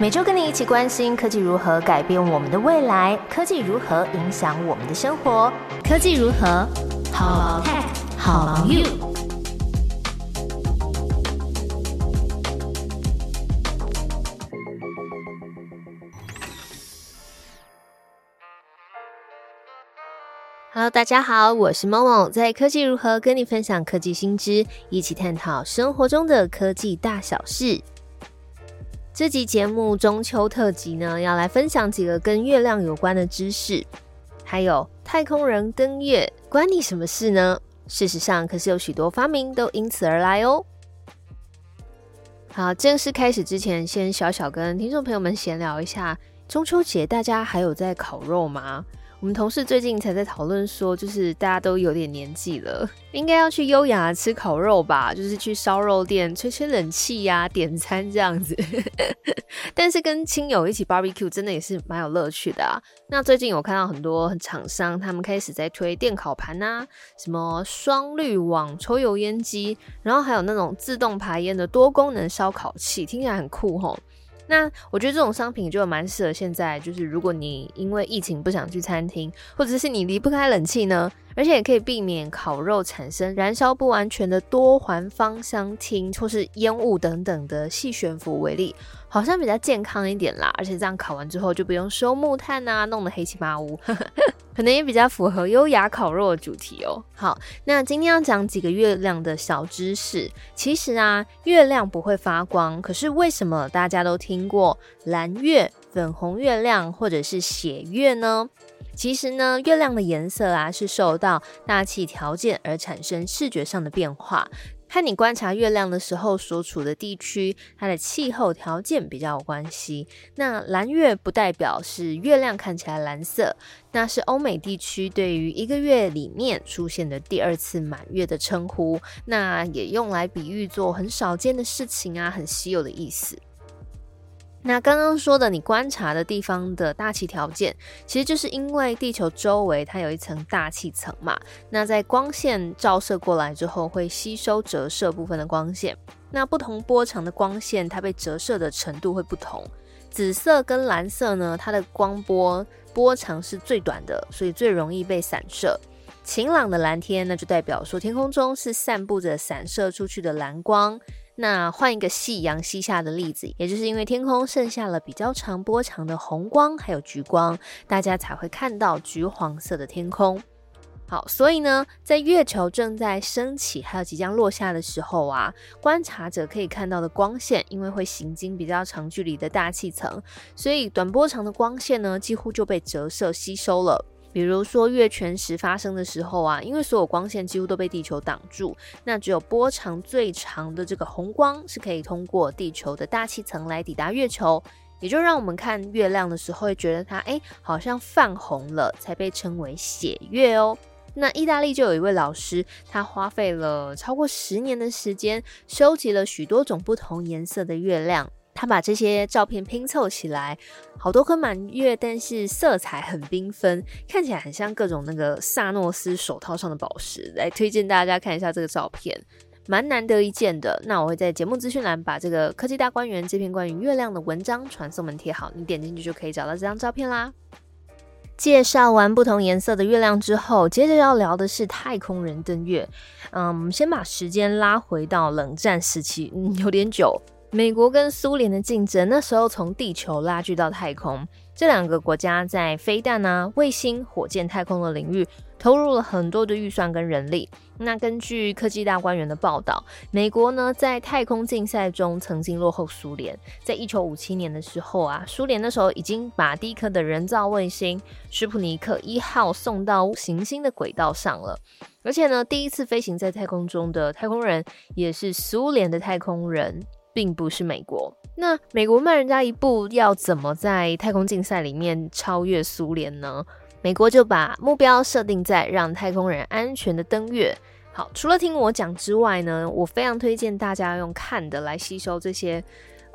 每周跟你一起关心科技如何改变我们的未来，科技如何影响我们的生活，科技如何好 tech 好 you。Hello，大家好，我是梦梦，在科技如何跟你分享科技新知，一起探讨生活中的科技大小事。这集节目中秋特辑呢，要来分享几个跟月亮有关的知识，还有太空人登月关你什么事呢？事实上，可是有许多发明都因此而来哦。好，正式开始之前，先小小跟听众朋友们闲聊一下，中秋节大家还有在烤肉吗？我们同事最近才在讨论说，就是大家都有点年纪了，应该要去优雅吃烤肉吧，就是去烧肉店吹吹冷气呀，点餐这样子。但是跟亲友一起 barbecue 真的也是蛮有乐趣的啊。那最近我看到很多厂商，他们开始在推电烤盘啊，什么双滤网抽油烟机，然后还有那种自动排烟的多功能烧烤器，听起来很酷吼。那我觉得这种商品就蛮适合现在，就是如果你因为疫情不想去餐厅，或者是你离不开冷气呢，而且也可以避免烤肉产生燃烧不完全的多环芳香烃或是烟雾等等的细悬浮为例。好像比较健康一点啦，而且这样烤完之后就不用收木炭啊，弄得黑漆麻乌，可能也比较符合优雅烤肉的主题哦。好，那今天要讲几个月亮的小知识。其实啊，月亮不会发光，可是为什么大家都听过蓝月、粉红月亮或者是血月呢？其实呢，月亮的颜色啊是受到大气条件而产生视觉上的变化。和你观察月亮的时候所处的地区，它的气候条件比较有关系。那蓝月不代表是月亮看起来蓝色，那是欧美地区对于一个月里面出现的第二次满月的称呼，那也用来比喻做很少见的事情啊，很稀有的意思。那刚刚说的，你观察的地方的大气条件，其实就是因为地球周围它有一层大气层嘛。那在光线照射过来之后，会吸收折射部分的光线。那不同波长的光线，它被折射的程度会不同。紫色跟蓝色呢，它的光波波长是最短的，所以最容易被散射。晴朗的蓝天，那就代表说天空中是散布着散射出去的蓝光。那换一个夕阳西下的例子，也就是因为天空剩下了比较长波长的红光，还有橘光，大家才会看到橘黄色的天空。好，所以呢，在月球正在升起还有即将落下的时候啊，观察者可以看到的光线，因为会行经比较长距离的大气层，所以短波长的光线呢，几乎就被折射吸收了。比如说月全食发生的时候啊，因为所有光线几乎都被地球挡住，那只有波长最长的这个红光是可以通过地球的大气层来抵达月球，也就让我们看月亮的时候会觉得它哎好像泛红了，才被称为血月哦。那意大利就有一位老师，他花费了超过十年的时间，收集了许多种不同颜色的月亮。他把这些照片拼凑起来，好多颗满月，但是色彩很缤纷，看起来很像各种那个萨诺斯手套上的宝石。来推荐大家看一下这个照片，蛮难得一见的。那我会在节目资讯栏把这个科技大观园这篇关于月亮的文章传送门贴好，你点进去就可以找到这张照片啦。介绍完不同颜色的月亮之后，接着要聊的是太空人登月。嗯，先把时间拉回到冷战时期，嗯，有点久。美国跟苏联的竞争，那时候从地球拉锯到太空，这两个国家在飞弹啊、卫星、火箭、太空的领域投入了很多的预算跟人力。那根据科技大观园的报道，美国呢在太空竞赛中曾经落后苏联。在一九五七年的时候啊，苏联那时候已经把第一颗的人造卫星史普尼克一号送到行星的轨道上了，而且呢，第一次飞行在太空中的太空人也是苏联的太空人。并不是美国，那美国慢人家一步，要怎么在太空竞赛里面超越苏联呢？美国就把目标设定在让太空人安全的登月。好，除了听我讲之外呢，我非常推荐大家用看的来吸收这些。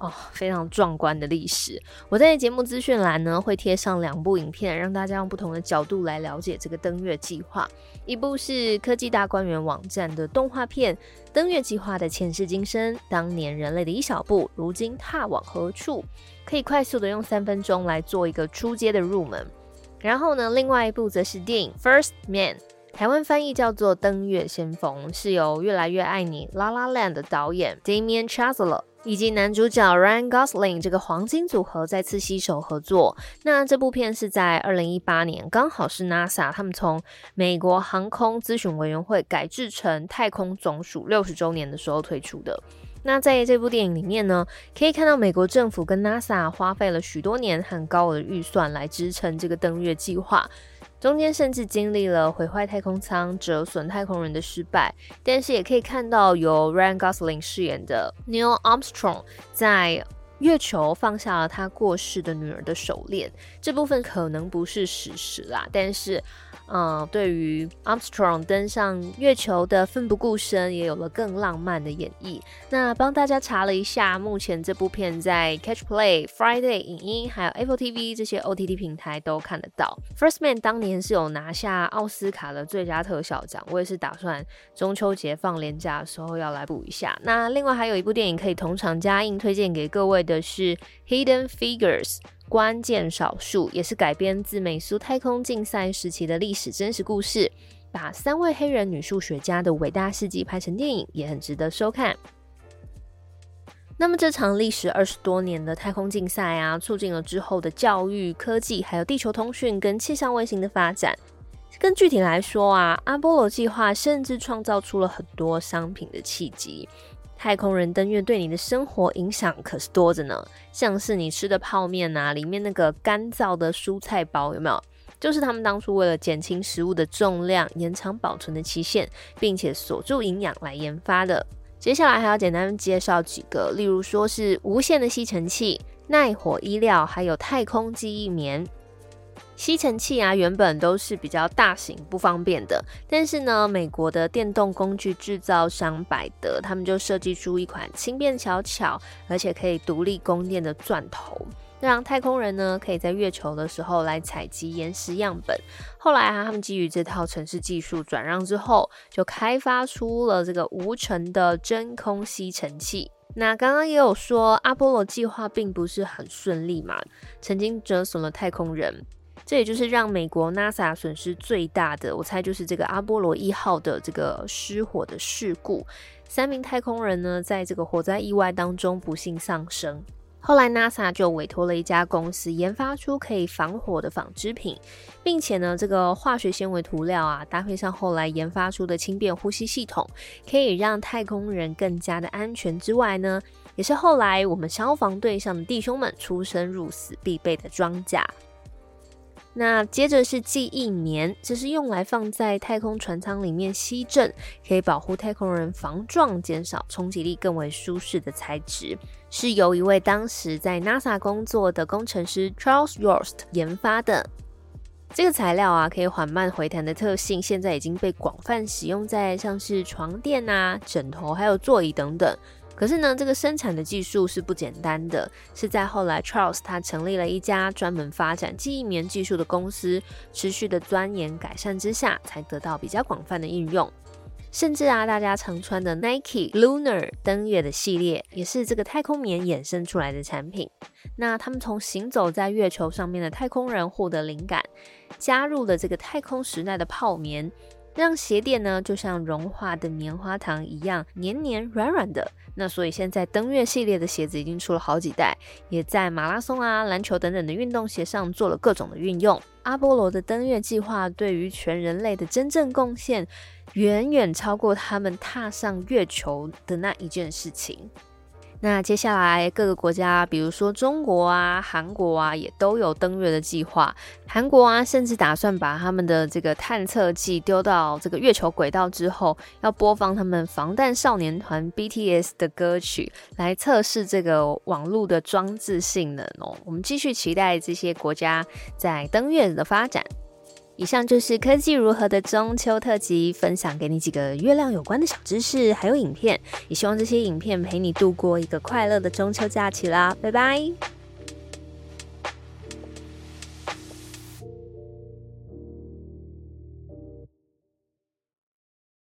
哦，非常壮观的历史。我在节目资讯栏呢会贴上两部影片，让大家用不同的角度来了解这个登月计划。一部是科技大观园网站的动画片《登月计划的前世今生》，当年人类的一小步，如今踏往何处？可以快速的用三分钟来做一个出街的入门。然后呢，另外一部则是电影《First Man》，台湾翻译叫做《登月先锋》，是由《越来越爱你》La La Land 的导演 Damian Chazelle。以及男主角 Ryan Gosling 这个黄金组合再次携手合作。那这部片是在二零一八年，刚好是 NASA 他们从美国航空咨询委员会改制成太空总署六十周年的时候推出的。那在这部电影里面呢，可以看到美国政府跟 NASA 花费了许多年很高额的预算来支撑这个登月计划。中间甚至经历了毁坏太空舱、折损太空人的失败，但是也可以看到由 Ryan Gosling 饰演的 Neil Armstrong 在月球放下了他过世的女儿的手链。这部分可能不是史实啦，但是。嗯，对于 Armstrong 登上月球的奋不顾身，也有了更浪漫的演绎。那帮大家查了一下，目前这部片在 Catch Play、Friday 影音还有 Apple TV 这些 OTT 平台都看得到。First Man 当年是有拿下奥斯卡的最佳特效奖，我也是打算中秋节放年假的时候要来补一下。那另外还有一部电影可以同场加映，推荐给各位的是 Hidden Figures。关键少数也是改编自美苏太空竞赛时期的历史真实故事，把三位黑人女数学家的伟大事迹拍成电影，也很值得收看。那么这场历时二十多年的太空竞赛啊，促进了之后的教育、科技，还有地球通讯跟气象卫星的发展。更具体来说啊，阿波罗计划甚至创造出了很多商品的契机。太空人登月对你的生活影响可是多着呢，像是你吃的泡面啊，里面那个干燥的蔬菜包有没有？就是他们当初为了减轻食物的重量、延长保存的期限，并且锁住营养来研发的。接下来还要简单介绍几个，例如说是无线的吸尘器、耐火衣料，还有太空记忆棉。吸尘器啊，原本都是比较大型不方便的，但是呢，美国的电动工具制造商百德，他们就设计出一款轻便小巧，而且可以独立供电的钻头，让太空人呢可以在月球的时候来采集岩石样本。后来啊，他们基于这套城市技术转让之后，就开发出了这个无尘的真空吸尘器。那刚刚也有说，阿波罗计划并不是很顺利嘛，曾经折损了太空人。这也就是让美国 NASA 损失最大的，我猜就是这个阿波罗一号的这个失火的事故。三名太空人呢，在这个火灾意外当中不幸丧生。后来 NASA 就委托了一家公司研发出可以防火的纺织品，并且呢，这个化学纤维涂料啊，搭配上后来研发出的轻便呼吸系统，可以让太空人更加的安全。之外呢，也是后来我们消防队上的弟兄们出生入死必备的装甲。那接着是记忆棉，这是用来放在太空船舱里面吸震，可以保护太空人防撞，减少冲击力，更为舒适的材质，是由一位当时在 NASA 工作的工程师 Charles Yost 研发的。这个材料啊，可以缓慢回弹的特性，现在已经被广泛使用在像是床垫啊、枕头还有座椅等等。可是呢，这个生产的技术是不简单的，是在后来 Charles 他成立了一家专门发展记忆棉技术的公司，持续的钻研改善之下，才得到比较广泛的应用。甚至啊，大家常穿的 Nike Lunar 登月的系列，也是这个太空棉衍生出来的产品。那他们从行走在月球上面的太空人获得灵感，加入了这个太空时代的泡棉。让鞋垫呢，就像融化的棉花糖一样黏黏软软的。那所以现在登月系列的鞋子已经出了好几代，也在马拉松啊、篮球等等的运动鞋上做了各种的运用。阿波罗的登月计划对于全人类的真正贡献，远远超过他们踏上月球的那一件事情。那接下来各个国家，比如说中国啊、韩国啊，也都有登月的计划。韩国啊，甚至打算把他们的这个探测器丢到这个月球轨道之后，要播放他们防弹少年团 BTS 的歌曲，来测试这个网络的装置性能哦。我们继续期待这些国家在登月的发展。以上就是科技如何的中秋特辑，分享给你几个月亮有关的小知识，还有影片，也希望这些影片陪你度过一个快乐的中秋假期啦，拜拜。